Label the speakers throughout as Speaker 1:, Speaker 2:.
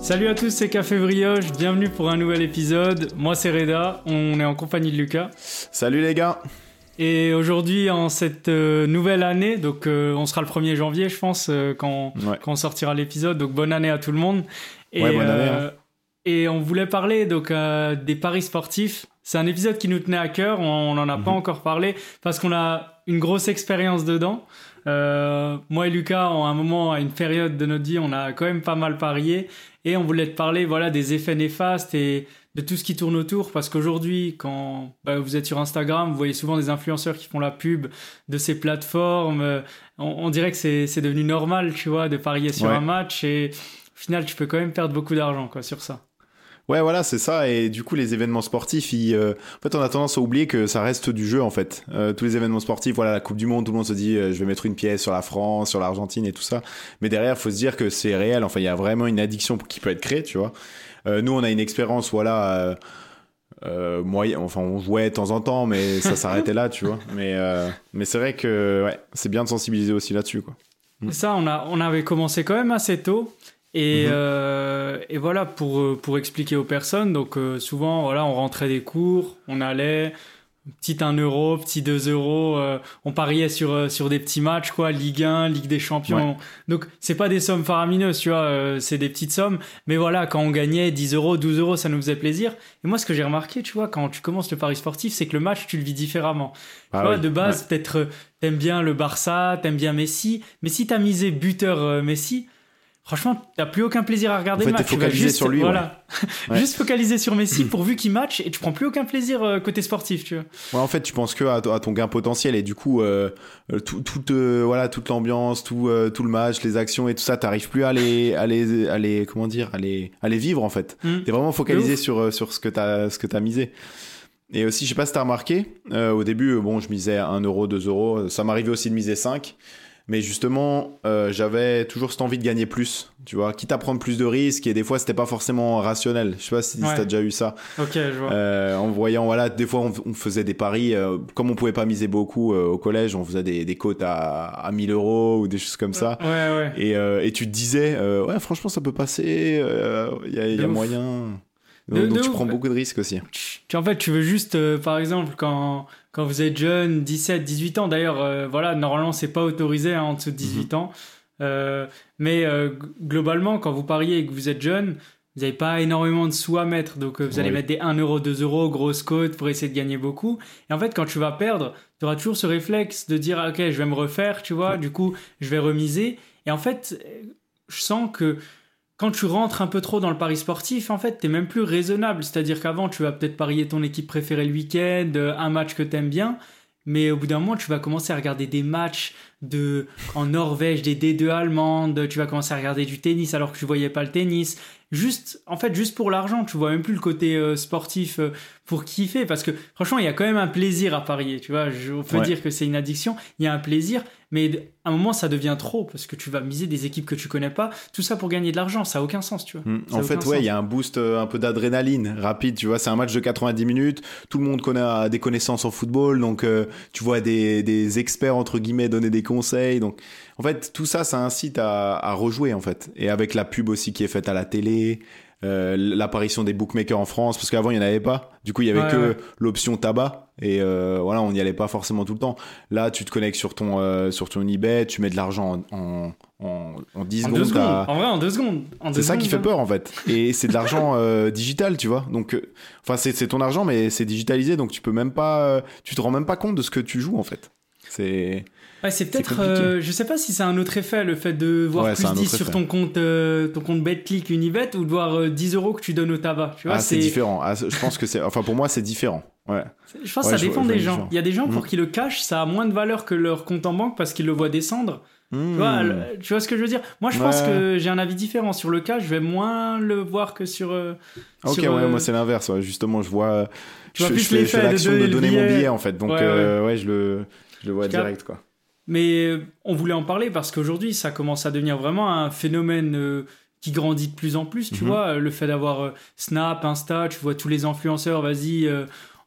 Speaker 1: Salut à tous, c'est Café Brioche, bienvenue pour un nouvel épisode. Moi c'est Reda, on est en compagnie de Lucas.
Speaker 2: Salut les gars
Speaker 1: Et aujourd'hui, en cette euh, nouvelle année, donc euh, on sera le 1er janvier, je pense, euh, quand,
Speaker 2: Ouais.
Speaker 1: quand on sortira l'épisode. Donc bonne année à tout le monde. Et,
Speaker 2: Ouais, bonne année, hein.
Speaker 1: et on voulait parler donc des paris sportifs. C'est un épisode qui nous tenait à cœur. On n'en a pas
Speaker 2: Mhm.
Speaker 1: encore parlé parce qu'on a une grosse expérience dedans. Euh, moi et Lucas, en un moment, à une période de notre vie, on a quand même pas mal parié et on voulait te parler, voilà, des effets néfastes et de tout ce qui tourne autour parce qu'aujourd'hui, quand bah, vous êtes sur Instagram, vous voyez souvent des influenceurs qui font la pub de ces plateformes. Euh, On, on dirait que c'est c'est devenu normal, tu vois, de parier sur
Speaker 2: Ouais.
Speaker 1: un match et au final, tu peux quand même perdre beaucoup d'argent, quoi, sur ça.
Speaker 2: Ouais, voilà, c'est ça. Et du coup, les événements sportifs, ils, euh, en fait, on a tendance à oublier que ça reste du jeu, en fait. Euh, tous les événements sportifs, voilà, la Coupe du Monde, tout le monde se dit, euh, je vais mettre une pièce sur la France, sur l'Argentine et tout ça. Mais derrière, faut se dire que c'est réel. Enfin, il y a vraiment une addiction qui peut être créée, tu vois. Euh, nous, on a une expérience, voilà. Euh, euh, moyen, enfin, on jouait de temps en temps, mais ça s'arrêtait là, tu vois. Mais, euh, mais c'est vrai que, ouais, c'est bien de sensibiliser aussi là-dessus, quoi.
Speaker 1: Ça, on, a, on avait commencé quand même assez tôt. Et,
Speaker 2: Mhm.
Speaker 1: euh, et voilà, pour, euh, pour expliquer aux personnes, donc euh, souvent, voilà, on rentrait des cours, on allait, petit 1 euro, petit 2 euros, euh, on pariait sur, euh, sur des petits matchs, quoi, Ligue 1, Ligue des Champions. Donc, c'est pas des sommes faramineuses, tu vois, euh, c'est des petites sommes. Mais voilà, quand on gagnait 10 euros, 12 euros, ça nous faisait plaisir. Et moi, ce que j'ai remarqué, tu vois, quand tu commences le pari sportif, c'est que le match, tu le vis différemment.
Speaker 2: Ah
Speaker 1: Tu vois,
Speaker 2: oui,
Speaker 1: de base,
Speaker 2: ouais.
Speaker 1: peut-être t'aimes bien le Barça, t'aimes bien Messi, mais si t'as misé buteur Messi, franchement, t'as plus aucun plaisir à regarder
Speaker 2: En fait,
Speaker 1: le match. Tu vas
Speaker 2: focalisé
Speaker 1: juste,
Speaker 2: sur lui,
Speaker 1: Voilà.
Speaker 2: Ouais.
Speaker 1: juste focaliser sur Messi pourvu qu'il match et tu prends plus aucun plaisir euh, côté sportif, tu vois.
Speaker 2: Ouais, en fait, tu penses que à, à ton gain potentiel et du coup, euh, euh, tout, tout, euh, voilà, toute l'ambiance, tout, euh, tout le match, les actions et tout ça, t'arrives plus à les, à les, à les, comment dire, à les, à les vivre en fait.
Speaker 1: Mm.
Speaker 2: T'es vraiment focalisé sur, sur ce que t'as, ce que t'as misé. Et aussi, je sais pas si t'as remarqué, au début, bon, je misais 1 euro, 2 euros, ça m'arrivait aussi de miser 5. Mais justement, euh, j'avais toujours cette envie de gagner plus, tu vois, quitte à prendre plus de risques et des fois c'était pas forcément rationnel. Je sais pas si,
Speaker 1: Ouais.
Speaker 2: t'as déjà eu ça.
Speaker 1: Ok, je vois.
Speaker 2: Euh, en voyant, voilà, des fois on, on faisait des paris, euh, comme on pouvait pas miser beaucoup euh, au collège, on faisait des, des cotes à, à 1000 euros ou des choses comme ça.
Speaker 1: Ouais, ouais.
Speaker 2: Et, euh, et tu te disais, euh, ouais, franchement, ça peut passer, il y a, y a
Speaker 1: ouf. De-
Speaker 2: Donc,
Speaker 1: de
Speaker 2: tu
Speaker 1: ouf.
Speaker 2: prends beaucoup de risques aussi.
Speaker 1: Tu- en fait, tu veux juste, euh, par exemple, quand, quand vous êtes jeune, 17, 18 ans, d'ailleurs, euh, voilà, normalement, c'est pas autorisé hein, en dessous de 18 ans. Euh, mais globalement, quand vous pariez et que vous êtes jeune, vous n'avez pas énormément de sous à mettre. Donc, vous allez mettre des 1 euro, 2 euros, grosse cote pour essayer de gagner beaucoup. Et en fait, quand tu vas perdre, tu auras toujours ce réflexe de dire, Ah, OK, je vais me refaire, tu vois, du coup, je vais remiser. Et en fait, je sens que quand tu rentres un peu trop dans le pari sportif, en fait, t'es même plus raisonnable. C'est-à-dire qu'avant, tu vas peut-être parier ton équipe préférée le week-end, euh, un match que t'aimes bien, mais au bout d'un moment, tu vas commencer à regarder des matchs de en Norvège, des D2 allemandes, tu vas commencer à regarder du tennis alors que tu voyais pas le tennis. Juste, en fait, juste pour l'argent, tu vois même plus le côté euh, sportif euh, pour kiffer, parce que franchement, il y a quand même un plaisir à parier, tu vois. Je, on peut
Speaker 2: Ouais.
Speaker 1: dire que c'est une addiction, il y a un plaisir, mais à un moment, ça devient trop, parce que tu vas miser des équipes que tu connais pas, tout ça pour gagner de l'argent, ça a aucun sens, tu vois.
Speaker 2: Mm. En fait, ouais, il y a un boost, euh, un peu d'adrénaline rapide, tu vois. C'est un match de 90 minutes. Tout le monde connaît a des connaissances en football, donc euh, tu vois des, des experts entre guillemets donner des conseils. Donc, en fait, tout ça, ça incite à, à rejouer en fait. Et avec la pub aussi qui est faite à la télé. euh, l'apparition des bookmakers en France parce qu'avant il n'y en avait pas du coup il y avait
Speaker 1: Ouais,
Speaker 2: que
Speaker 1: ouais.
Speaker 2: l'option tabac et euh, voilà on n'y allait pas forcément tout le temps là tu te connectes sur ton euh, sur ton eBay tu mets de l'argent en, en, en, en 10
Speaker 1: En
Speaker 2: secondes
Speaker 1: En vrai, en deux secondes. En deux
Speaker 2: c'est ça qui fait
Speaker 1: secondes,
Speaker 2: peur en fait. Et c'est de l'argent euh, digital, tu vois. Donc, euh, enfin, c'est c'est ton argent, mais c'est digitalisé, donc tu peux même pas, euh, tu te rends même pas compte de ce que tu joues en fait. C'est
Speaker 1: Ouais, c'est peut-être, euh, je sais pas si c'est un autre effet, le fait de voir
Speaker 2: Ouais,
Speaker 1: plus
Speaker 2: un
Speaker 1: 10
Speaker 2: autre
Speaker 1: sur
Speaker 2: effet.
Speaker 1: ton compte, euh, ton compte BetClick Unibet ou de voir euh, 10 euros que tu donnes au tabac. Tu vois,
Speaker 2: ah, c'est différent. Ah, je pense que c'est, enfin, pour moi, c'est différent. Ouais.
Speaker 1: Je pense
Speaker 2: Ouais,
Speaker 1: que ça dépend
Speaker 2: vois-
Speaker 1: des gens. Il y a des gens pour
Speaker 2: Mhm.
Speaker 1: qui le cash, ça a moins de valeur que leur compte en banque parce qu'ils le voient descendre. Tu, vois, tu vois ce que je veux dire? Moi, je pense que j'ai un avis différent. Sur le cash, je vais moins le voir que sur. euh,
Speaker 2: Ok,
Speaker 1: sur,
Speaker 2: ouais,
Speaker 1: euh,
Speaker 2: moi c'est l'inverse. Justement, je vois,
Speaker 1: Tu
Speaker 2: je,
Speaker 1: vois
Speaker 2: je
Speaker 1: plus
Speaker 2: fais, fais l'action de,
Speaker 1: donner le
Speaker 2: donner mon
Speaker 1: billet.
Speaker 2: billet en fait. Donc,
Speaker 1: Ouais,
Speaker 2: euh, ouais, je le, je le vois direct quoi.
Speaker 1: Mais euh, on voulait en parler parce qu'aujourd'hui, ça commence à devenir vraiment un phénomène qui grandit de plus en plus. Tu
Speaker 2: Mhm.
Speaker 1: vois, le fait d'avoir Snap, Insta, tu vois tous les influenceurs, vas-y,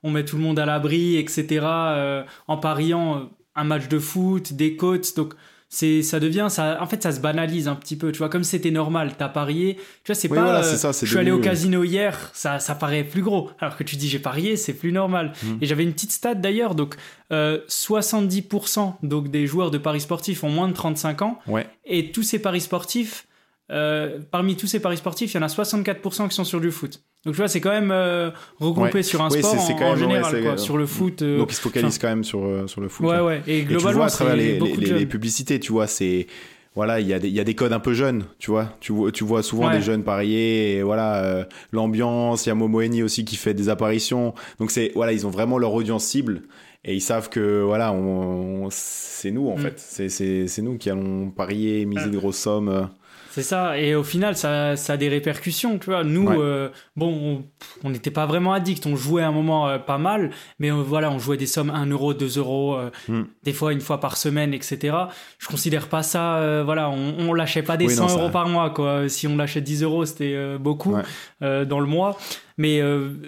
Speaker 1: on met tout le monde à l'abri, etc. euh, en pariant euh, un match de foot, des cotes. Donc, c'est ça devient ça en fait ça se banalise un petit peu tu vois comme c'était normal t'as parié tu vois c'est
Speaker 2: Oui,
Speaker 1: pas
Speaker 2: voilà,
Speaker 1: euh,
Speaker 2: c'est ça, c'est
Speaker 1: je suis allé au casino hier ça ça paraît plus gros alors que tu dis j'ai parié c'est plus normal
Speaker 2: Mm.
Speaker 1: et j'avais une petite stat d'ailleurs donc euh, 70% donc des joueurs de paris sportifs ont moins de 35 ans
Speaker 2: Ouais.
Speaker 1: et tous ces paris sportifs euh, parmi tous ces paris sportifs il y en a 64% qui sont sur du foot donc tu vois c'est quand même euh, regroupé
Speaker 2: Ouais.
Speaker 1: sur un
Speaker 2: Oui,
Speaker 1: sport en,
Speaker 2: quand
Speaker 1: en
Speaker 2: même, ouais,
Speaker 1: général
Speaker 2: c'est-
Speaker 1: quoi, sur le foot euh,
Speaker 2: Donc ils se focalisent quand même sur, sur le foot.
Speaker 1: ouais
Speaker 2: ouais.
Speaker 1: ouais et
Speaker 2: Et tu
Speaker 1: globalement
Speaker 2: vois à travers les, les, publicités, tu vois, c'est voilà, il y, a des- il y a des codes un peu jeunes, tu vois. Tu vois, tu vois souvent
Speaker 1: Ouais.
Speaker 2: des jeunes parier, et voilà, euh, l'ambiance. Il y a Momo Eni aussi qui fait des apparitions. Donc c'est voilà, ils ont vraiment leur audience cible et ils savent que voilà, on, c'est nous en
Speaker 1: Mm.
Speaker 2: fait, c'est c'est c'est nous qui allons parier, miser de grosses sommes.
Speaker 1: C'est ça, et au final, ça, ça a des répercussions, tu vois. Nous,
Speaker 2: Ouais.
Speaker 1: euh, bon, on- n'était pas vraiment addicts, on jouait à un moment euh, pas mal, mais euh, voilà, on jouait des sommes 1 euro, 2 euros,
Speaker 2: Hmm.
Speaker 1: des fois une fois par semaine, etc. Je considère pas ça, voilà, on, on lâchait pas des
Speaker 2: Oui,
Speaker 1: 100
Speaker 2: non, ça-
Speaker 1: euros par mois, quoi. Si on lâchait 10 euros, c'était beaucoup
Speaker 2: Ouais.
Speaker 1: dans le mois. Mais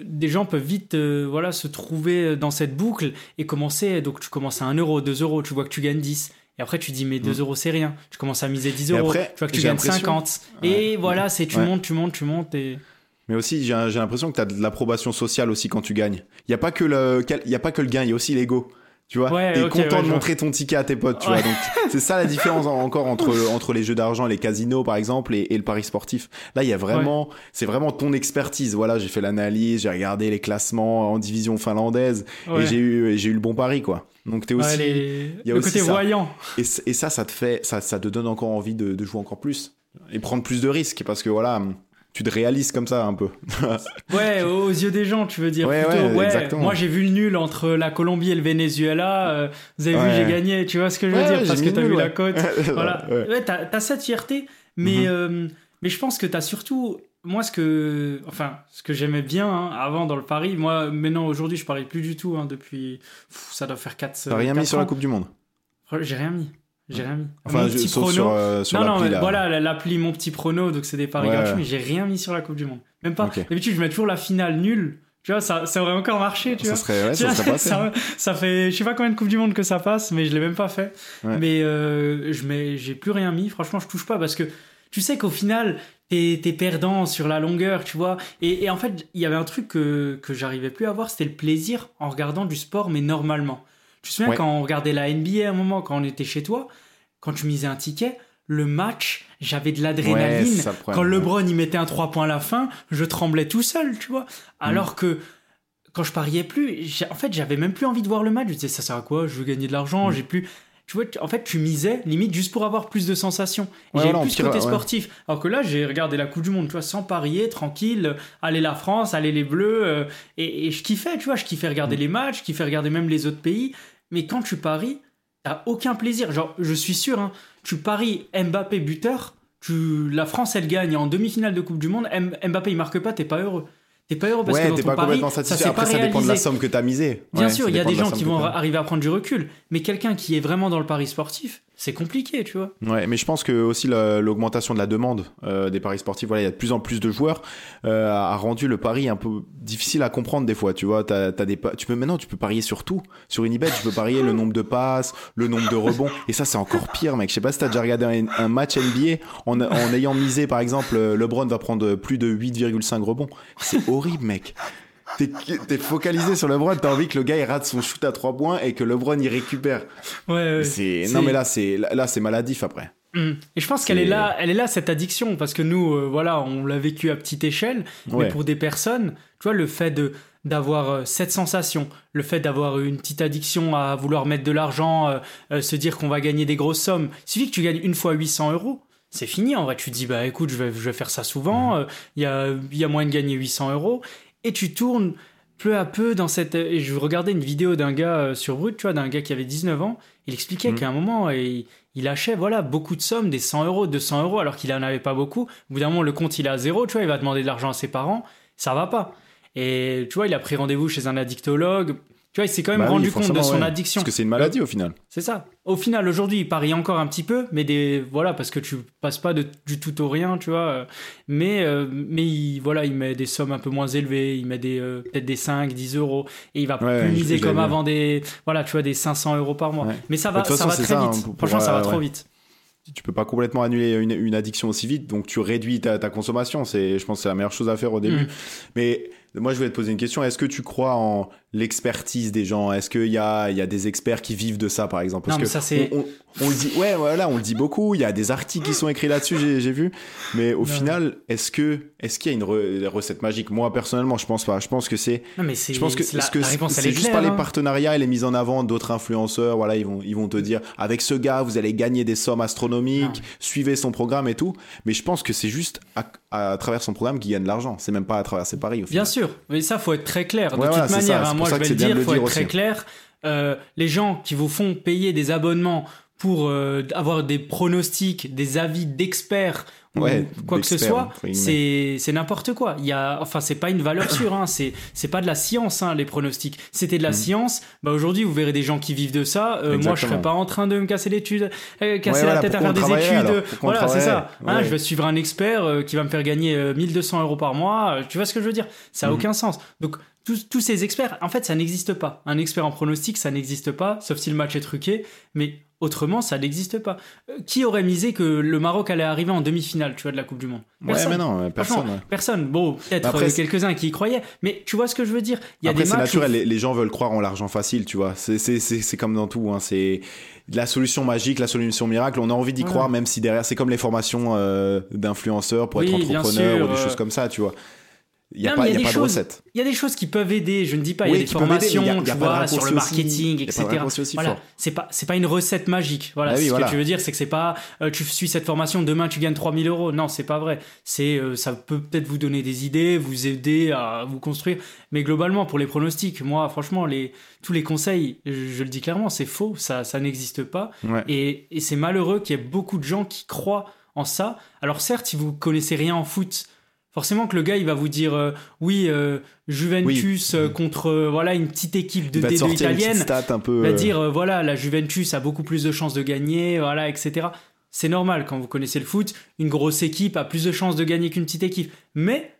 Speaker 1: des gens peuvent vite voilà, se trouver dans cette boucle et commencer. Donc, tu commences à 1 euro, 2 euros, tu vois que tu gagnes 10. Et après, tu dis, mais 2
Speaker 2: Mm.
Speaker 1: euros, c'est rien. Tu commences à miser 10
Speaker 2: Et
Speaker 1: euros.
Speaker 2: après,
Speaker 1: tu vois que tu gagnes
Speaker 2: l'impression-
Speaker 1: 50.
Speaker 2: Ouais.
Speaker 1: Et voilà, c'est tu
Speaker 2: Ouais.
Speaker 1: montes, tu montes, tu montes. Et...
Speaker 2: Mais aussi, j'ai l'impression que tu as de l'approbation sociale aussi quand tu gagnes. Il y a pas que le il y a pas que le gain, il y a aussi l'ego. Tu vois,
Speaker 1: Ouais,
Speaker 2: t'es content
Speaker 1: ouais,
Speaker 2: de montrer ton ticket à tes potes, tu
Speaker 1: Ouais.
Speaker 2: vois. Donc c'est ça la différence en- encore entre entre les jeux d'argent, les casinos par exemple, et, et le pari sportif. Là, il y a vraiment, c'est vraiment ton expertise. Voilà, j'ai fait l'analyse, j'ai regardé les classements en division finlandaise et j'ai eu j'ai eu le bon pari quoi. Donc t'es aussi
Speaker 1: les-
Speaker 2: il y a
Speaker 1: le
Speaker 2: aussi
Speaker 1: côté
Speaker 2: ça.
Speaker 1: voyant.
Speaker 2: et, et ça, ça te fait, ça, ça te donne encore envie de, de jouer encore plus et prendre plus de risques parce que voilà, tu te réalises comme ça un peu.
Speaker 1: Ouais, aux yeux des gens, tu veux dire.
Speaker 2: Ouais,
Speaker 1: plutôt.
Speaker 2: ouais, exactement.
Speaker 1: Moi, j'ai vu le nul entre la Colombie et le Venezuela. euh, vous avez vu, j'ai gagné. Tu vois ce que je veux dire Parce que t'as vu la cote. voilà.
Speaker 2: Ouais.
Speaker 1: T'as as cette fierté, mais,
Speaker 2: Mhm.
Speaker 1: euh, mais je pense que t'as surtout. Moi, ce que, enfin, ce que j'aimais bien hein, avant dans le pari, moi, maintenant, aujourd'hui, je parie plus du tout hein, depuis. pff, ça doit faire 4
Speaker 2: T'as rien mis sur la Coupe du Monde
Speaker 1: J'ai rien mis. J'ai rien mis.
Speaker 2: Enfin,
Speaker 1: Mon
Speaker 2: je-
Speaker 1: petit
Speaker 2: sauf sur, euh, sur
Speaker 1: non, non,
Speaker 2: l'appli
Speaker 1: mais
Speaker 2: là.
Speaker 1: voilà, la- l'appli Mon Petit Prono, donc c'est des paris
Speaker 2: Ouais,
Speaker 1: gratuits,
Speaker 2: ouais.
Speaker 1: mais j'ai rien mis sur la Coupe du Monde. Même pas.
Speaker 2: Ok.
Speaker 1: D'habitude, je mets toujours la finale nulle. Tu vois, ça, ça aurait encore marché, tu
Speaker 2: ça
Speaker 1: vois.
Speaker 2: serait, ouais,
Speaker 1: Tu
Speaker 2: ça serait passé.
Speaker 1: ça, ça fait, je sais pas combien de Coupe du Monde que ça passe, mais je l'ai même pas fait. Mais euh, je mets, j'ai plus rien mis. Franchement, je touche pas parce que tu sais qu'au final, t'es, perdant sur la longueur, tu vois. Et, et en fait, il y avait un truc que, que j'arrivais plus à avoir, c'était le plaisir en regardant du sport, mais normalement. Tu te souviens
Speaker 2: Ouais.
Speaker 1: quand on regardait la NBA à un moment, quand on était chez toi, quand tu misais un ticket, le match, j'avais de l'adrénaline. Quand LeBron il mettait un 3 points à la fin, je tremblais tout seul, tu vois. Alors que quand je pariais plus, en fait, j'avais même plus envie de voir le match. Je disais, ça sert à quoi? Je veux gagner de l'argent,
Speaker 2: Mm.
Speaker 1: j'ai plus. Tu vois, en fait, tu misais limite juste pour avoir plus de sensations. Et
Speaker 2: Ouais,
Speaker 1: j'avais plus ce côté
Speaker 2: ouais.
Speaker 1: sportif. Alors que là, j'ai regardé la Coupe du Monde, tu vois, sans parier, tranquille, aller la France, aller les Bleus, euh, et, et je kiffais, tu vois, je kiffais regarder
Speaker 2: Mm.
Speaker 1: les matchs, je kiffais regarder même les autres pays. Mais quand tu paries, t'as aucun plaisir. Genre, je suis sûr, hein, tu paries Mbappé buteur, tu, la France elle gagne en demi-finale de Coupe du Monde, M- Mbappé il marque pas, t'es pas heureux. T'es pas heureux parce que dans ton
Speaker 2: pas
Speaker 1: pari,
Speaker 2: complètement
Speaker 1: ça
Speaker 2: satisfait.
Speaker 1: s'est
Speaker 2: Après,
Speaker 1: pas
Speaker 2: ça dépend de la somme que t'as misée.
Speaker 1: Bien
Speaker 2: Ouais,
Speaker 1: sûr,
Speaker 2: ça
Speaker 1: il y a des gens qui vont arriver à prendre du recul, mais quelqu'un qui est vraiment dans le pari sportif, c'est compliqué, tu vois.
Speaker 2: Ouais, mais je pense que aussi la- l'augmentation de la demande euh, des paris sportifs, voilà, il y a de plus en plus de joueurs, euh, a rendu le pari un peu difficile à comprendre des fois. Tu vois, t'as, t'as des, pa- tu peux maintenant, tu peux parier sur tout. Sur Unibet, tu peux parier le nombre de passes, le nombre de rebonds, et ça c'est encore pire, mec. Je sais pas si t'as déjà regardé un, un match NBA en, en ayant misé, par exemple, euh, LeBron va prendre plus de 8,5 rebonds. C'est horrible, mec. T'es, focalisé sur LeBron, t'as envie que le gars il rate son shoot à 3 points et que LeBron il récupère.
Speaker 1: Ouais, ouais.
Speaker 2: Non mais là c'est, là, c'est maladif après.
Speaker 1: Mm. Et je pense qu'elle est là, elle est là cette addiction parce que nous, euh, voilà, on l'a vécu à petite échelle,
Speaker 2: Ouais.
Speaker 1: mais pour des personnes, tu vois, le fait de d'avoir euh, cette sensation, le fait d'avoir une petite addiction à vouloir mettre de l'argent, euh, se dire qu'on va gagner des grosses sommes, il suffit que tu gagnes une fois 800 euros. C'est fini en vrai. Tu te dis, bah écoute, je vais, je vais faire ça souvent. Il y, a, il y a moyen de gagner 800 euros. Et tu tournes peu à peu dans cette. Et je regardais une vidéo d'un gars euh, sur Brut, tu vois, d'un gars qui avait 19 ans. Il expliquait
Speaker 2: Mhm.
Speaker 1: qu'à un moment, il, il lâchait voilà, beaucoup de sommes, des 100 euros, 200 euros, alors qu'il en avait pas beaucoup. Au bout d'un moment, le compte il est à zéro, tu vois, il va demander de l'argent à ses parents. Ça va pas. Et tu vois, il a pris rendez-vous chez un addictologue. Tu vois, il s'est quand même
Speaker 2: Bah oui,
Speaker 1: rendu compte de son
Speaker 2: ouais.
Speaker 1: addiction.
Speaker 2: Parce que c'est une maladie au final.
Speaker 1: C'est ça. Au final, aujourd'hui, il parie encore un petit peu, mais des voilà, parce que tu passes pas de, du tout au rien, tu vois. Mais euh, mais il, voilà, il met des sommes un peu moins élevées, il met des euh, peut-être des 5, 10 euros, et il va
Speaker 2: Ouais,
Speaker 1: plus miser comme avant des voilà, tu vois, des 500 euros par mois.
Speaker 2: Ouais.
Speaker 1: Mais ça
Speaker 2: De
Speaker 1: va, ça
Speaker 2: façon,
Speaker 1: va très
Speaker 2: ça,
Speaker 1: vite.
Speaker 2: hein, pour-
Speaker 1: Franchement,
Speaker 2: pour,
Speaker 1: ça va
Speaker 2: euh,
Speaker 1: trop vite.
Speaker 2: tu peux pas complètement annuler une, une addiction aussi vite, donc tu réduis ta, ta consommation. C'est, je pense, que c'est la meilleure chose à faire au début.
Speaker 1: Mm.
Speaker 2: Mais moi, je voulais te poser une question. Est-ce que tu crois en l'expertise des gens? Est-ce qu'il y a, il y a des experts qui vivent de ça, par exemple? Parce
Speaker 1: Non, mais
Speaker 2: que
Speaker 1: ça, c'est-
Speaker 2: on, on- on le dit, ouais, voilà, on le dit beaucoup. Il y a des articles qui sont écrits là-dessus, j'ai, j'ai vu. Mais au
Speaker 1: Non.
Speaker 2: final, est-ce que, est-ce qu'il y a une re- recette magique? Moi, personnellement, je pense pas. Je pense que c'est
Speaker 1: Non, mais c'est
Speaker 2: je pense que,
Speaker 1: c'est la,
Speaker 2: que c'est
Speaker 1: est
Speaker 2: juste par les
Speaker 1: hein.
Speaker 2: partenariats et les mises en avant d'autres influenceurs. Voilà, ils vont, ils vont te dire avec ce gars, vous allez gagner des sommes astronomiques,
Speaker 1: Non.
Speaker 2: suivez son programme et tout. Mais je pense que c'est juste à, à travers son programme qu'il gagne de l'argent. C'est même pas à travers ses paris. Au
Speaker 1: Bien
Speaker 2: final.
Speaker 1: Sûr, mais ça, faut être très clair. De
Speaker 2: Ouais,
Speaker 1: toute manière, hein, moi, je vais le dire,
Speaker 2: le
Speaker 1: faut
Speaker 2: dire
Speaker 1: être très clair. Euh, les gens qui vous font payer des abonnements pour euh, avoir des pronostics, des avis d'experts ou
Speaker 2: Ouais,
Speaker 1: quoi que ce soit, c'est c'est n'importe quoi. Il y a, enfin, c'est pas une valeur sûre. Hein, c'est c'est pas de la science, hein, les pronostics. C'était de la
Speaker 2: Mhm.
Speaker 1: science. Bah aujourd'hui, vous verrez des gens qui vivent de ça. Euh, moi, je serais pas en train de me casser l'étude, euh, casser
Speaker 2: Ouais,
Speaker 1: la tête à faire des études.
Speaker 2: on
Speaker 1: Voilà, c'est ça. Hein, je vais suivre un expert euh, qui va me faire gagner euh, 1200 euros par mois. Euh, Tu vois ce que je veux dire? Ça a
Speaker 2: Mhm.
Speaker 1: aucun sens. Donc tous, tous ces experts, en fait, ça n'existe pas. Un expert en pronostic, ça n'existe pas, sauf si le match est truqué. Mais autrement, ça n'existe pas. Euh, qui aurait misé que le Maroc allait arriver en demi-finale, tu vois, de la Coupe du Monde?
Speaker 2: Ouais, mais non, personne. Ouais.
Speaker 1: personne. Bon, peut-être
Speaker 2: Après,
Speaker 1: euh, quelques-uns qui y croyaient, mais tu vois ce que je veux dire? Il y a
Speaker 2: Après, c'est
Speaker 1: où-
Speaker 2: naturel. Les, les gens veulent croire en l'argent facile, tu vois. C'est- comme dans tout. Hein. C'est la solution magique, la solution miracle. On a envie d'y
Speaker 1: Voilà.
Speaker 2: croire, même si derrière, c'est comme les formations euh, d'influenceurs pour être
Speaker 1: Oui,
Speaker 2: entrepreneur
Speaker 1: sûr,
Speaker 2: ou des
Speaker 1: euh.
Speaker 2: choses comme ça, tu vois. Il n'y a
Speaker 1: Non,
Speaker 2: pas, y a
Speaker 1: des
Speaker 2: pas de
Speaker 1: choses-
Speaker 2: recette.
Speaker 1: Il y a des choses qui peuvent aider, je ne dis pas, il y a des
Speaker 2: aider, y a-
Speaker 1: formations,
Speaker 2: y a
Speaker 1: tu vois, sur le
Speaker 2: aussi.
Speaker 1: marketing,
Speaker 2: y a
Speaker 1: etc. Voilà, c'est pas, c'est pas une recette magique. Voilà,
Speaker 2: Ah oui,
Speaker 1: ce
Speaker 2: voilà.
Speaker 1: que tu veux dire, c'est que c'est pas, euh, tu suis cette formation, demain tu gagnes 3000 euros. Non, c'est pas vrai. C'est, euh, ça peut peut-être vous donner des idées, vous aider à vous construire. Mais globalement, pour les pronostics, moi, franchement, les, tous les conseils, je, je le dis clairement, c'est faux, ça, ça n'existe pas.
Speaker 2: Ouais.
Speaker 1: Et, et c'est malheureux qu'il y ait beaucoup de gens qui croient en ça. Alors certes, si vous connaissez rien en foot, forcément que le gars il va vous dire euh, oui euh, Juventus euh, contre voilà une petite équipe de
Speaker 2: Il va te
Speaker 1: D2
Speaker 2: sortir une
Speaker 1: italienne.
Speaker 2: stat un peu.
Speaker 1: Va dire voilà la Juventus a beaucoup plus de chances de gagner, voilà etc. C'est normal quand vous connaissez le foot, une grosse équipe a plus de chances de gagner qu'une petite équipe, mais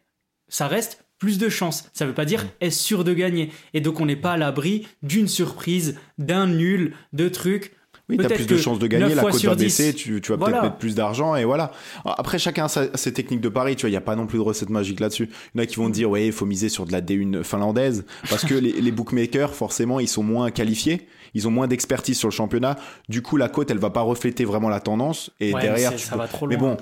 Speaker 1: ça reste plus de chances. Ça veut pas dire est sûr de gagner? Et donc on n'est pas à l'abri d'une surprise, d'un nul, de trucs.
Speaker 2: Oui, t'as
Speaker 1: Peut-être
Speaker 2: plus de chances de gagner, la cote va
Speaker 1: 10.
Speaker 2: baisser, tu, tu vas
Speaker 1: Voilà.
Speaker 2: peut-être mettre plus d'argent et voilà. Après, chacun a ses techniques de pari, tu vois, il n'y a pas non plus de recette magique là-dessus. Il y en a qui vont dire, ouais, il faut miser sur de la D1 finlandaise parce que les, les bookmakers, forcément, ils sont moins qualifiés, ils ont moins d'expertise sur le championnat. Du coup, la cote, elle va pas refléter vraiment la tendance et
Speaker 1: Ouais,
Speaker 2: derrière,
Speaker 1: mais
Speaker 2: tu
Speaker 1: ça
Speaker 2: peux-
Speaker 1: va trop
Speaker 2: Mais
Speaker 1: loin.
Speaker 2: bon,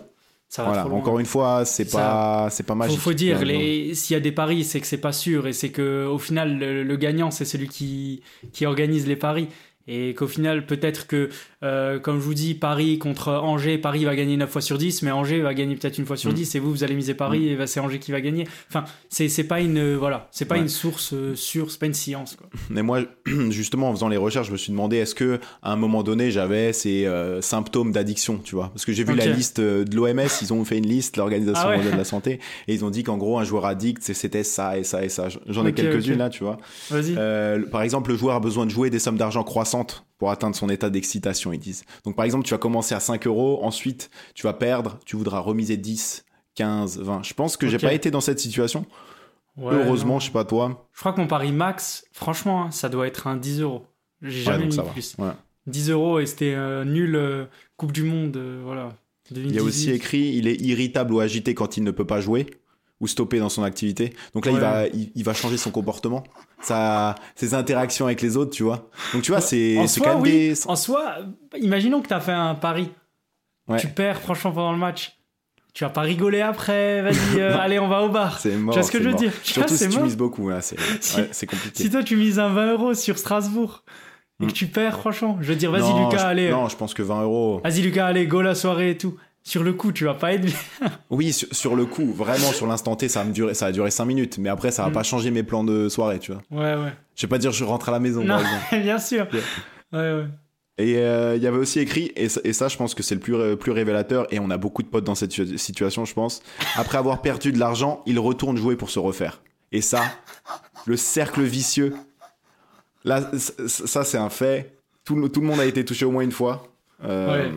Speaker 1: Ça va
Speaker 2: voilà,
Speaker 1: trop loin.
Speaker 2: encore une fois, c'est pas, c'est pas
Speaker 1: Faut,
Speaker 2: magique.
Speaker 1: faut dire,
Speaker 2: Ouais,
Speaker 1: les... s'il y a des paris, c'est que c'est pas sûr et c'est que au final, le, le gagnant, c'est celui qui, qui organise les paris. Et qu'au final, peut-être que, euh, comme je vous dis, Paris contre Angers, Paris va gagner 9 fois sur 10, mais Angers va gagner peut-être une fois sur
Speaker 2: Mm.
Speaker 1: 10, et vous, vous allez miser Paris, et bah, c'est Angers qui va gagner. Enfin, c'est pas une, euh, voilà, c'est pas
Speaker 2: Ouais.
Speaker 1: une source euh, sûre, c'est pas une science, quoi.
Speaker 2: Mais moi, justement, en faisant les recherches, je me suis demandé est-ce que à un moment donné, j'avais ces symptômes d'addiction, tu vois? Parce que j'ai vu la liste de l'OMS, ils ont fait une liste, l'Organisation
Speaker 1: Ah ouais.
Speaker 2: mondiale de la santé, et ils ont dit qu'en gros, un joueur addict, c'était ça et ça et ça. J'en ai quelques-unes là, tu vois.
Speaker 1: Vas-y.
Speaker 2: Par exemple, le joueur a besoin de jouer des sommes d'argent croissantes pour atteindre son état d'excitation, ils disent. Donc, par exemple, tu vas commencer à 5 euros, ensuite, tu vas perdre, tu voudras remiser 10, 15, 20. Je pense que j'ai pas été dans cette situation.
Speaker 1: Ouais,
Speaker 2: Heureusement,
Speaker 1: non.
Speaker 2: je sais pas toi.
Speaker 1: Je crois que mon pari max, franchement, hein, ça doit être un 10 euros. J'ai
Speaker 2: Ouais,
Speaker 1: jamais
Speaker 2: donc
Speaker 1: mis plus.
Speaker 2: Ouais.
Speaker 1: 10 euros et c'était euh, nul euh, Coupe du Monde, euh, voilà.
Speaker 2: Il y a aussi écrit il est irritable ou agité quand il ne peut pas jouer ou stopper dans son activité. Donc là, il, va, il, il va changer son comportement, sa, ses interactions avec les autres, tu vois. Donc tu vois, c'est quand même
Speaker 1: oui.
Speaker 2: des.
Speaker 1: En soi, imaginons que tu as fait un pari.
Speaker 2: Ouais.
Speaker 1: Tu perds franchement pendant le match. Tu vas pas rigoler après, vas-y, euh, allez, on va au bar.
Speaker 2: C'est mort.
Speaker 1: Tu vois ce que je veux
Speaker 2: mort.
Speaker 1: dire?
Speaker 2: Surtout
Speaker 1: c'est
Speaker 2: si tu mises beaucoup, là, c'est
Speaker 1: Si-
Speaker 2: ouais, c'est compliqué.
Speaker 1: Si toi tu mises un 20 euros sur Strasbourg et que
Speaker 2: Hmm.
Speaker 1: tu perds, franchement, je veux dire, vas-y Lucas,
Speaker 2: je-
Speaker 1: allez.
Speaker 2: Non, je pense que 20 euros.
Speaker 1: Vas-y Lucas, allez, go la soirée et tout. Sur le coup, tu vas pas être bien.
Speaker 2: Oui, sur, sur le coup, vraiment sur l'instant T, ça, va me durer, ça a duré 5 minutes. Mais après, ça va
Speaker 1: Mm.
Speaker 2: pas changer mes plans de soirée, tu vois.
Speaker 1: Ouais, ouais.
Speaker 2: Je vais pas dire je rentre à la maison,
Speaker 1: Non,
Speaker 2: par exemple.
Speaker 1: bien sûr.
Speaker 2: Yeah.
Speaker 1: Ouais, ouais.
Speaker 2: Et euh, il y avait aussi écrit, et ça, et ça, je pense que c'est le plus, ré- plus révélateur, et on a beaucoup de potes dans cette situ- situation, je pense. Après avoir perdu de l'argent, il retourne jouer pour se refaire. Et ça, le cercle vicieux, là, ça, c'est un fait. Tout, le- tout le monde a été touché au moins une fois. Euh,
Speaker 1: Ouais.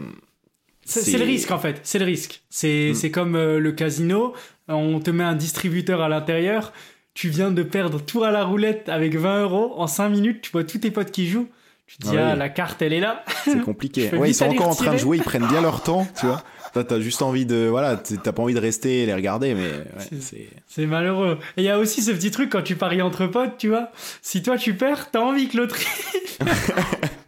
Speaker 1: C'est le risque en fait, c'est le risque. C'est
Speaker 2: Mm.
Speaker 1: c'est comme euh, le casino, on te met un distributeur à l'intérieur, tu viens de perdre tout à la roulette avec 20 euros, en 5 minutes tu vois tous tes potes qui jouent, Tu te dis,
Speaker 2: Ah
Speaker 1: ah, la carte, elle est là.
Speaker 2: C'est compliqué. Ouais, ils sont encore en train de jouer, ils prennent bien leur temps, tu vois. Toi, t'as juste envie de, voilà, t'as pas envie de rester et les regarder, mais ouais.
Speaker 1: C'est malheureux. Et il y a aussi ce petit truc quand tu paries entre potes, tu vois. Si toi tu perds, t'as envie que l'autre.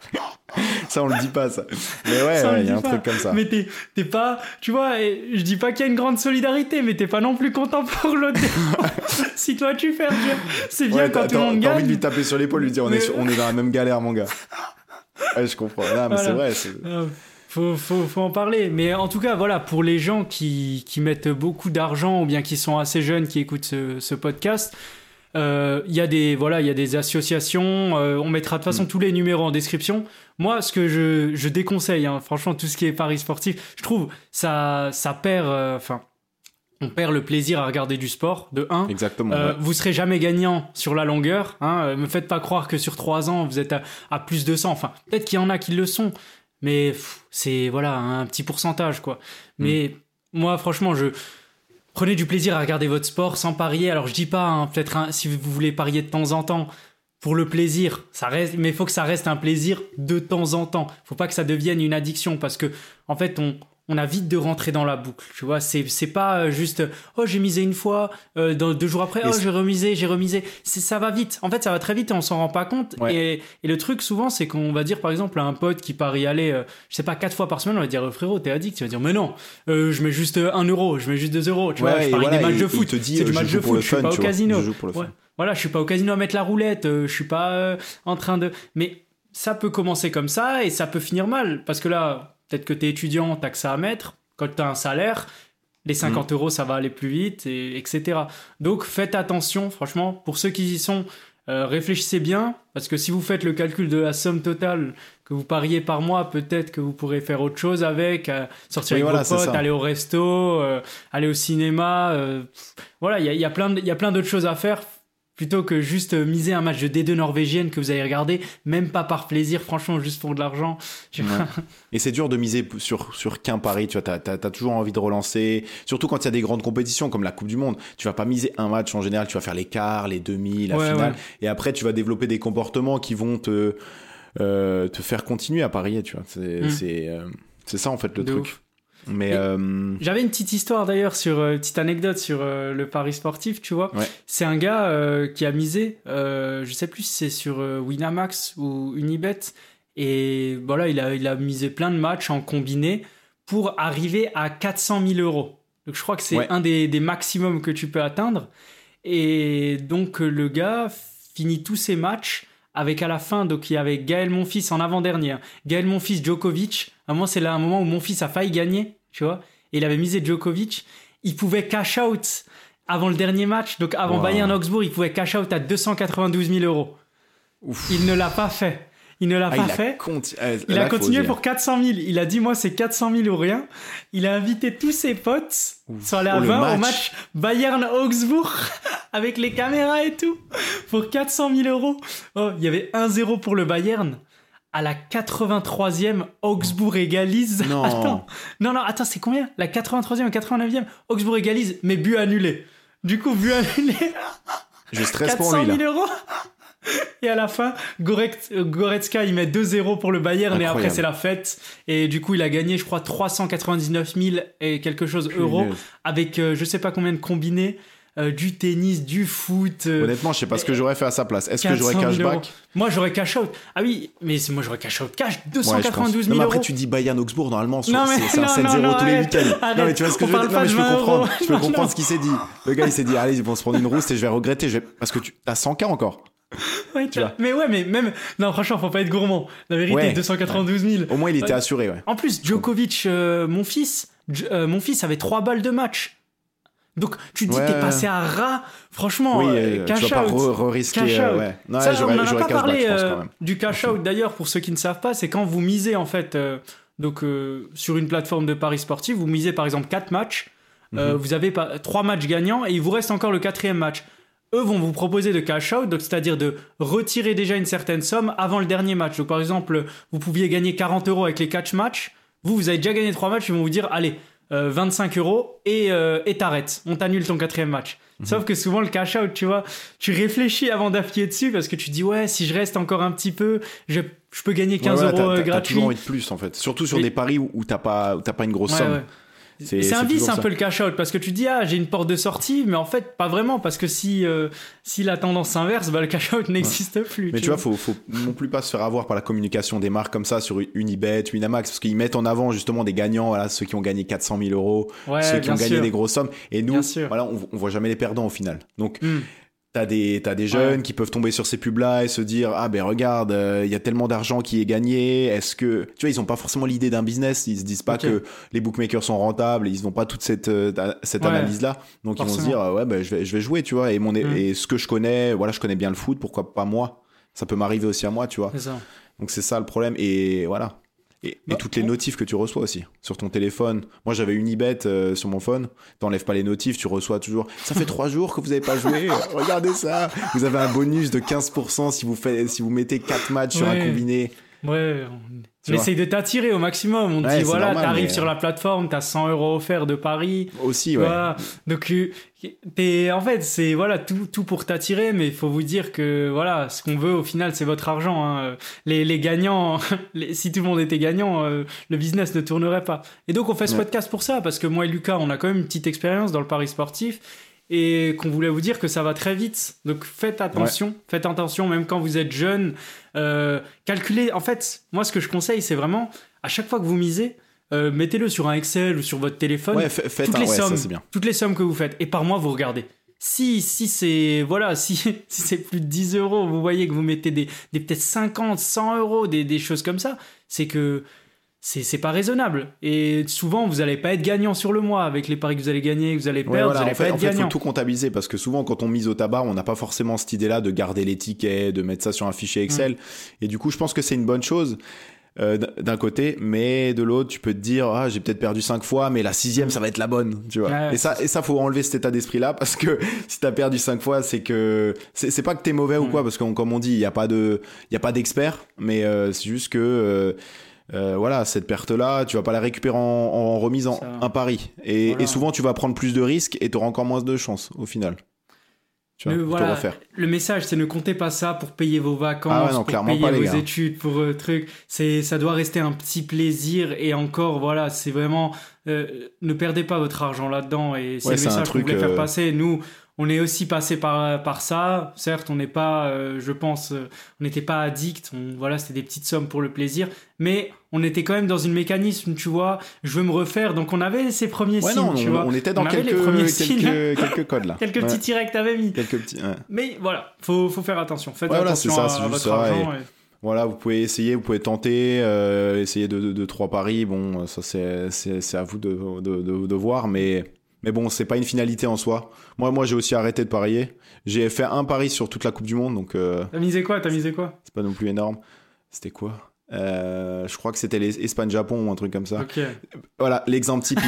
Speaker 2: Ça, on le dit pas, ça. Mais ouais, il y a un
Speaker 1: pas.
Speaker 2: truc comme ça.
Speaker 1: Mais t'es t'es pas. Tu vois, je dis pas qu'il y a une grande solidarité, mais t'es pas non plus content pour l'autre. si toi tu vois. c'est bien
Speaker 2: Ouais,
Speaker 1: quand tout le monde
Speaker 2: t'as envie de lui
Speaker 1: gagne.
Speaker 2: taper sur l'épaule, lui dire on,
Speaker 1: Mais-
Speaker 2: est, sur- on est dans la même galère, mon gars. Ouais, je comprends. Non, mais
Speaker 1: Voilà.
Speaker 2: c'est vrai.
Speaker 1: Euh, Faut, faut, faut en parler. Mais en tout cas, voilà, pour les gens qui, qui mettent beaucoup d'argent ou bien qui sont assez jeunes qui écoutent ce, ce podcast, il y a des voilà, il y a des associations. euh, on mettra de toute
Speaker 2: Mm.
Speaker 1: façon tous les numéros en description. Moi, ce que je, je déconseille, hein, franchement, tout ce qui est paris sportif, je trouve ça ça perd. euh, Enfin, on perd le plaisir à regarder du sport. De 1
Speaker 2: Exactement.
Speaker 1: euh,
Speaker 2: ouais.
Speaker 1: Vous serez jamais gagnant sur la longueur. Hein. Euh, Me faites pas croire que sur 3 ans vous êtes à, à plus de 100. Enfin, peut-être qu'il y en a qui le sont, mais c'est voilà un petit pourcentage quoi. Mais moi, franchement, je prenez du plaisir à regarder votre sport sans parier. Alors je dis pas hein, peut-être si vous voulez parier de temps en temps. Pour le plaisir, ça reste, mais il faut que ça reste un plaisir de temps en temps. Faut pas que ça devienne une addiction parce que, en fait, on, on a vite de rentrer dans la boucle. Tu vois, c'est, c'est pas euh, juste, oh, j'ai misé une fois, euh, dans- deux jours après, oh, j'ai remisé, j'ai remisé. C'est, ça va vite. En fait, ça va très vite et on s'en rend pas compte.
Speaker 2: Ouais.
Speaker 1: Et, et le truc, souvent, c'est qu'on va dire, par exemple, à un pote qui part y aller, euh, je sais pas, quatre fois par semaine, on va dire, euh, frérot, t'es addict. Tu vas dire, mais non, euh, je mets juste euh, un euro, je mets juste deux euros. Tu vois,
Speaker 2: Ouais,
Speaker 1: je
Speaker 2: et
Speaker 1: parie
Speaker 2: voilà,
Speaker 1: des matchs de foot. c'est
Speaker 2: euh,
Speaker 1: du
Speaker 2: je
Speaker 1: match de foot, je suis pas au
Speaker 2: vois.
Speaker 1: casino.
Speaker 2: Je.
Speaker 1: Voilà, je suis pas au casino à mettre la roulette, euh, je suis pas euh, en train de. Mais ça peut commencer comme ça et ça peut finir mal. Parce que là, peut-être que t'es étudiant, t'as que ça à mettre. Quand t'as un salaire, les 50
Speaker 2: Mm.
Speaker 1: euros, ça va aller plus vite, et, etc. Donc faites attention, franchement, pour ceux qui y sont, euh, réfléchissez bien. Parce que si vous faites le calcul de la somme totale que vous pariez par mois, peut-être que vous pourrez faire autre chose avec, euh, sortir
Speaker 2: Oui,
Speaker 1: avec
Speaker 2: voilà,
Speaker 1: vos potes, aller au resto, euh, aller au cinéma. voilà, il y a, il y a plein de- il y a plein d'autres choses à faire plutôt que juste miser un match de D2 norvégienne que vous allez regarder, même pas par plaisir, franchement, juste pour de l'argent.
Speaker 2: Ouais. Et c'est dur de miser sur, sur qu'un pari, tu vois, t'as, t'as- t'as toujours envie de relancer, surtout quand il y a des grandes compétitions comme la Coupe du Monde, tu vas pas miser un match en général, tu vas faire les quarts, les demi, la
Speaker 1: Ouais,
Speaker 2: finale,
Speaker 1: ouais.
Speaker 2: et après tu vas développer des comportements qui vont te, euh, te faire continuer à parier, tu vois, c'est,
Speaker 1: Mm.
Speaker 2: c'est, euh, c'est ça en fait le
Speaker 1: De
Speaker 2: truc.
Speaker 1: ouf.
Speaker 2: Mais euh,
Speaker 1: J'avais une petite histoire d'ailleurs sur euh, petite anecdote sur euh, le pari sportif, tu vois.
Speaker 2: Ouais.
Speaker 1: C'est un gars qui a misé, je sais plus si c'est sur Winamax ou Unibet, et voilà, il a il a misé plein de matchs en combiné pour arriver à 400 000 euros. Donc je crois que c'est
Speaker 2: Ouais.
Speaker 1: un des, des maximums que tu peux atteindre. Et donc le gars finit tous ses matchs avec à la fin, donc il y avait Gaël Monfils en avant-dernière. Gaël Monfils, Djokovic. À moi, c'est là un moment où Monfils a failli gagner, tu vois. Et il avait misé Djokovic. Il pouvait cash out avant le dernier match. Donc avant
Speaker 2: Wow.
Speaker 1: Bayern Augsbourg, il pouvait cash out à 292 000 euros.
Speaker 2: Ouf.
Speaker 1: Il ne l'a pas fait. Il ne l'a
Speaker 2: ah,
Speaker 1: pas
Speaker 2: il a,
Speaker 1: fait.
Speaker 2: conti- euh,
Speaker 1: Il a
Speaker 2: faut
Speaker 1: continué pour 400 000. Il a dit, moi, c'est 400 000 ou rien. Il a invité tous ses potes
Speaker 2: Ouf.
Speaker 1: sur la
Speaker 2: Oh, le
Speaker 1: 20 au
Speaker 2: match.
Speaker 1: match Bayern-Augsbourg avec les caméras et tout pour 400 000 euros. Oh, il y avait 1-0 pour le Bayern. À la 83e, Augsbourg égalise.
Speaker 2: Non.
Speaker 1: Attends. Non, non, attends, c'est combien? La 83e ou 89e Augsbourg égalise, mais but annulé. Du coup, but annulé.
Speaker 2: Je stresse pour
Speaker 1: 400
Speaker 2: lui
Speaker 1: 000
Speaker 2: là.
Speaker 1: euros. Et à la fin, euh, Goretzka, il met 2-0 pour le Bayern et après
Speaker 2: Incroyable.
Speaker 1: c'est la fête. Et du coup, il a gagné, je crois, 399 000 et quelque chose euros avec euh, je sais pas combien de combinés, euh, du tennis, du foot. euh,
Speaker 2: Honnêtement, je sais pas ce que j'aurais fait à sa place. Est-ce que j'aurais
Speaker 1: 400 000 euros.
Speaker 2: cashback
Speaker 1: Moi, j'aurais cash out. Ah oui, mais moi, j'aurais cash out cash.
Speaker 2: Ouais, je pense.
Speaker 1: 292
Speaker 2: Non,
Speaker 1: 000
Speaker 2: mais après,
Speaker 1: euros.
Speaker 2: tu dis Bayern Augsbourg, normalement,
Speaker 1: Non,
Speaker 2: c'est un
Speaker 1: non,
Speaker 2: 7-0
Speaker 1: non, non,
Speaker 2: tous les week-ends. Non, mais tu vois ce que je veux dire Non, mais je peux
Speaker 1: 20
Speaker 2: comprendre. Je peux
Speaker 1: Non,
Speaker 2: comprendre
Speaker 1: non.
Speaker 2: ce qu'il s'est dit. Le gars, il s'est dit, allez, ils vont se prendre une rousse et je vais regretter. Je vais... Parce que tu as 100K encore.
Speaker 1: Ouais,
Speaker 2: tu vois.
Speaker 1: mais ouais, mais même. Non, franchement, faut pas être gourmand. La vérité,
Speaker 2: Ouais.
Speaker 1: 292 000.
Speaker 2: Au moins, il était
Speaker 1: Ouais.
Speaker 2: assuré, ouais.
Speaker 1: En plus, Djokovic, euh, mon fils, euh, mon fils avait trois balles de match. Donc, tu te dis,
Speaker 2: Ouais.
Speaker 1: t'es passé à ras. Franchement,
Speaker 2: oui,
Speaker 1: euh,
Speaker 2: euh, tu
Speaker 1: cash
Speaker 2: pas
Speaker 1: out.
Speaker 2: re- re-risquer.
Speaker 1: Cash
Speaker 2: euh,
Speaker 1: out.
Speaker 2: ouais. Non,
Speaker 1: Ça, on n'en a pas parlé
Speaker 2: pense,
Speaker 1: euh, du cash out d'ailleurs pour ceux qui ne savent pas, c'est quand vous misez en fait euh, donc euh, sur une plateforme de paris sportif, vous misez par exemple 4 matchs, euh,
Speaker 2: Mhm.
Speaker 1: vous avez pas trois matchs gagnants et il vous reste encore le quatrième match. Eux vont vous proposer de cash out, donc c'est-à-dire de retirer déjà une certaine somme avant le dernier match. Donc par exemple, vous pouviez gagner 40 euros avec les 4 matchs. Vous, vous avez déjà gagné 3 matchs, ils vont vous dire, allez, euh, 25 euros et euh, t'arrêtes. On t'annule ton quatrième match.
Speaker 2: Mhm.
Speaker 1: Sauf que souvent le cash out, tu vois, tu réfléchis avant d'appuyer dessus parce que tu dis ouais, si je reste encore un petit peu, je, je peux gagner 15
Speaker 2: Ouais, voilà,
Speaker 1: euros
Speaker 2: t'as-
Speaker 1: euh,
Speaker 2: t'as-
Speaker 1: gratuits.
Speaker 2: toujours envie de plus en fait. Surtout sur
Speaker 1: Mais-
Speaker 2: des paris où, où t'as pas, où pas une grosse
Speaker 1: Ouais,
Speaker 2: somme. C'est-
Speaker 1: un vice un
Speaker 2: ça.
Speaker 1: peu le cash out parce que tu dis ah j'ai une porte de sortie mais en fait pas vraiment parce que si euh, si la tendance s'inverse bah le cash out n'existe plus.
Speaker 2: Mais tu vois, faut, faut non plus pas se faire avoir par la communication des marques comme ça sur Unibet, Winamax, parce qu'ils mettent en avant justement des gagnants, voilà, ceux qui ont gagné 400 000 euros,
Speaker 1: Ouais,
Speaker 2: ceux qui ont gagné
Speaker 1: sûr.
Speaker 2: des grosses sommes. Et nous, voilà, on, on voit jamais les perdants au final. Donc,
Speaker 1: Hmm.
Speaker 2: T'as des, t'as des jeunes qui peuvent tomber sur ces pubs-là et se dire, ah ben regarde, euh, il y a tellement d'argent qui est gagné. Est-ce que, tu vois, ils ont pas forcément l'idée d'un business. Ils se disent pas que les bookmakers sont rentables. Ils n'ont pas toute cette, euh, cette
Speaker 1: Ouais.
Speaker 2: analyse-là. Donc ils vont se dire, ah ouais, ben je vais, je vais jouer, tu vois. Et mon,
Speaker 1: Hmm.
Speaker 2: et ce que je connais, voilà, je connais bien le foot. Pourquoi pas moi? Ça peut m'arriver aussi à moi, tu vois.
Speaker 1: C'est ça.
Speaker 2: Donc c'est ça le problème. Et voilà. Et, et
Speaker 1: Bah,
Speaker 2: toutes les
Speaker 1: on-
Speaker 2: notifs que tu reçois aussi sur ton téléphone. Moi j'avais Unibet euh, sur mon phone. T'enlèves pas les notifs, tu reçois toujours. Ça fait trois jours que vous avez pas joué. Regardez ça. Vous avez un bonus de 15% si vous faites, si vous mettez quatre matchs sur un combiné.
Speaker 1: Ouais, on,
Speaker 2: Tu
Speaker 1: essaye de t'attirer au maximum. On te
Speaker 2: Ouais,
Speaker 1: dit voilà, t'arrives
Speaker 2: mais,
Speaker 1: sur
Speaker 2: euh,
Speaker 1: la plateforme, t'as 100 euros offerts de Paris.
Speaker 2: Aussi, ouais.
Speaker 1: vois. Donc, euh, t'es, en fait, c'est voilà tout, tout pour t'attirer, mais il faut vous dire que voilà, ce qu'on veut au final, c'est votre argent. hein. Les, les gagnants, les- si tout le monde était gagnant, euh, le business ne tournerait pas. Et donc, on fait ce
Speaker 2: Ouais.
Speaker 1: podcast pour ça, parce que moi et Lucas, on a quand même une petite expérience dans le pari sportif. Et qu'on voulait vous dire que ça va très vite. Donc faites attention, faites attention, même quand vous êtes jeune. Euh, calculez, en fait, moi ce que je conseille, c'est vraiment, à chaque fois que vous misez, euh, mettez-le sur un Excel ou sur votre téléphone
Speaker 2: Ouais, fa- faites
Speaker 1: toutes
Speaker 2: un-
Speaker 1: les
Speaker 2: ouais,
Speaker 1: sommes,
Speaker 2: c'est bien.
Speaker 1: toutes les sommes que vous faites. Et par mois, vous regardez. Si, si c'est, voilà, si, si c'est plus de 10 euros, vous voyez que vous mettez des, des peut-être 50, 100 euros, des, des choses comme ça, c'est que c'est, c'est pas raisonnable. Et souvent, vous allez pas être gagnant sur le mois avec les paris que vous allez gagner, que vous allez
Speaker 2: Ouais,
Speaker 1: perdre,
Speaker 2: voilà,
Speaker 1: vous allez
Speaker 2: en fait,
Speaker 1: pas
Speaker 2: en
Speaker 1: être
Speaker 2: fait, faut tout comptabiliser parce que souvent, quand on mise au tabac, on n'a pas forcément cette idée-là de garder les tickets, de mettre ça sur un fichier Excel.
Speaker 1: Mm.
Speaker 2: Et du coup, je pense que c'est une bonne chose. euh, d'un côté, mais de l'autre, tu peux te dire, ah, j'ai peut-être perdu cinq fois, mais la sixième, ça va être la bonne, tu vois.
Speaker 1: Ouais.
Speaker 2: Et ça, et ça, faut enlever cet état d'esprit-là, parce que si t'as perdu cinq fois, c'est que, c'est pas que t'es mauvais ou
Speaker 1: Mm.
Speaker 2: quoi, parce que comme on dit, il y a pas de, il y a pas d'expert, mais euh, c'est juste que, euh, euh, voilà, cette perte-là, tu vas pas la récupérer en, en remisant
Speaker 1: Ça.
Speaker 2: un pari. Et,
Speaker 1: Voilà.
Speaker 2: et souvent, tu vas prendre plus de risques et tu auras encore moins de chances au final. Tu vois, pour
Speaker 1: voilà. Le message, c'est ne comptez pas ça pour payer vos vacances,
Speaker 2: Ah ouais, non,
Speaker 1: pour payer
Speaker 2: pas,
Speaker 1: vos
Speaker 2: gars.
Speaker 1: études, pour euh, trucs. C'est, ça doit rester un petit plaisir. Et encore, voilà, c'est vraiment, euh, ne perdez pas votre argent là-dedans. Et c'est
Speaker 2: Ouais,
Speaker 1: le message qu'on voulait faire
Speaker 2: euh,
Speaker 1: passer. Nous, on est aussi passé par, par ça. Certes, on n'est pas, euh, je pense, euh, on n'était pas addict. On, voilà, c'était des petites sommes pour le plaisir. Mais on était quand même dans une mécanisme, tu vois. Je veux me refaire. Donc on avait ces premiers
Speaker 2: Ouais,
Speaker 1: signes,
Speaker 2: non,
Speaker 1: tu
Speaker 2: on,
Speaker 1: vois.
Speaker 2: on était dans
Speaker 1: On
Speaker 2: quelques, codes là.
Speaker 1: Quelques
Speaker 2: Ouais,
Speaker 1: petits tirets que t'avais mis.
Speaker 2: Quelques petits. ouais.
Speaker 1: Mais voilà, faut, faut faire attention. Faites
Speaker 2: voilà,
Speaker 1: attention
Speaker 2: c'est ça,
Speaker 1: à, votre
Speaker 2: ça,
Speaker 1: argent. et-
Speaker 2: Voilà, vous pouvez essayer, vous pouvez tenter, euh, essayer de, de, de trois paris. Bon, ça c'est à vous de, de, de, de voir, mais mais bon, c'est pas une finalité en soi. Moi, moi, j'ai aussi arrêté de parier. J'ai fait un pari sur toute la Coupe du Monde, donc euh,
Speaker 1: T'as misé quoi T'as misé quoi?
Speaker 2: c'est pas non plus énorme. C'était quoi? Euh, Je crois que c'était les Espagne-Japon ou un truc comme ça.
Speaker 1: Ok.
Speaker 2: Voilà, l'exemple typique.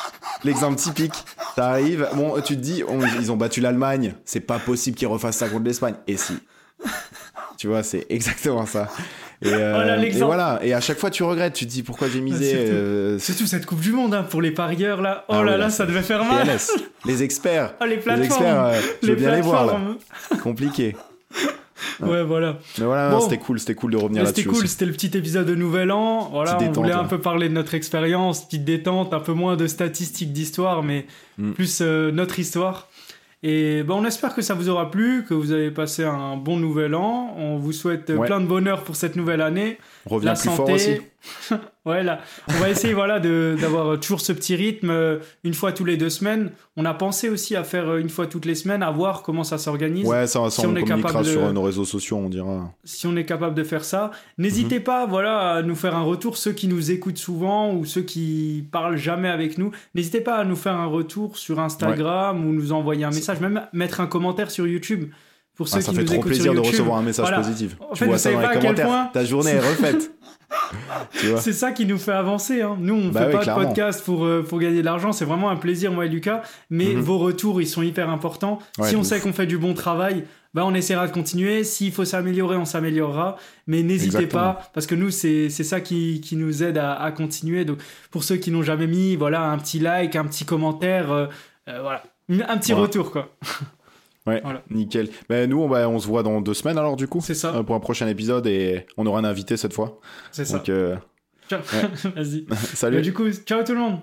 Speaker 2: l'exemple typique. T'arrives, bon, tu te dis, on- ils ont battu l'Allemagne, c'est pas possible qu'ils refassent ça contre l'Espagne. Et si? Tu vois, c'est exactement ça. Et, euh,
Speaker 1: Oh là,
Speaker 2: et
Speaker 1: l'exemple.
Speaker 2: voilà, et à chaque fois tu regrettes, tu te dis pourquoi j'ai misé.
Speaker 1: surtout.
Speaker 2: euh,
Speaker 1: Surtout cette Coupe du Monde hein, pour les parieurs là. Oh
Speaker 2: Ah
Speaker 1: là là,
Speaker 2: là,
Speaker 1: ça devait faire mal.
Speaker 2: PLS, les experts.
Speaker 1: Oh les
Speaker 2: Les
Speaker 1: plateformes.
Speaker 2: experts, euh, je veux bien les voir là. Compliqué.
Speaker 1: Ouais, voilà.
Speaker 2: Mais voilà,
Speaker 1: Bon.
Speaker 2: c'était cool, c'était cool de revenir
Speaker 1: Mais C'était
Speaker 2: là-dessus
Speaker 1: cool, c'était le petit épisode de Nouvel An. Voilà,
Speaker 2: Petite
Speaker 1: on
Speaker 2: détente,
Speaker 1: voulait un
Speaker 2: ouais.
Speaker 1: peu parler de notre expérience, petite détente, un peu moins de statistiques d'histoire, mais
Speaker 2: Mm.
Speaker 1: plus euh, notre histoire. Et ben, on espère que ça vous aura plu, que vous avez passé un bon Nouvel An. On vous souhaite euh,
Speaker 2: Ouais.
Speaker 1: plein de bonheur pour cette nouvelle année. La
Speaker 2: plus
Speaker 1: santé.
Speaker 2: fort aussi.
Speaker 1: ouais, là, on va essayer voilà d'avoir toujours ce petit rythme euh, une fois tous les deux semaines. On a pensé aussi à faire euh, une fois toutes les semaines, à voir comment ça s'organise.
Speaker 2: Ouais, ça, ça
Speaker 1: Si
Speaker 2: on,
Speaker 1: on est capable de-
Speaker 2: sur nos réseaux sociaux, on dira.
Speaker 1: Si on est capable de faire ça, n'hésitez pas voilà à nous faire un retour ceux qui nous écoutent souvent ou ceux qui parlent jamais avec nous. N'hésitez pas à nous faire un retour sur Instagram ou nous envoyer un message, même mettre un commentaire sur YouTube pour ceux
Speaker 2: Ah, ça
Speaker 1: qui
Speaker 2: fait
Speaker 1: nous
Speaker 2: trop plaisir de recevoir un message
Speaker 1: Voilà.
Speaker 2: positif.
Speaker 1: En
Speaker 2: tu
Speaker 1: fait,
Speaker 2: vois ça dans les commentaires.
Speaker 1: point-
Speaker 2: Ta journée est refaite.
Speaker 1: C'est ça qui nous fait avancer. Hein. Nous, on
Speaker 2: Bah
Speaker 1: fait
Speaker 2: oui,
Speaker 1: pas
Speaker 2: clairement.
Speaker 1: de podcast pour, euh, pour gagner de l'argent. C'est vraiment un plaisir, moi et Lucas. Mais
Speaker 2: Mhm.
Speaker 1: vos retours, ils sont hyper importants.
Speaker 2: Ouais,
Speaker 1: si on sait qu'on fait du bon travail, bah, on essaiera de continuer. S'il faut s'améliorer, on s'améliorera. Mais n'hésitez pas, parce que nous, c'est c'est ça qui, qui nous aide à, à continuer. Donc, pour ceux qui n'ont jamais mis, voilà, un petit like, un petit commentaire, euh, euh, voilà, un petit
Speaker 2: Voilà.
Speaker 1: retour, quoi.
Speaker 2: Ouais,
Speaker 1: Voilà.
Speaker 2: nickel. Ben, nous, on, va- on se voit dans deux semaines alors, du coup,
Speaker 1: C'est ça,
Speaker 2: euh, pour un prochain épisode et on aura un invité cette fois.
Speaker 1: c'est ça.
Speaker 2: Donc, euh,
Speaker 1: Ciao. Vas-y.
Speaker 2: salut.
Speaker 1: Bah, du coup, ciao tout le monde.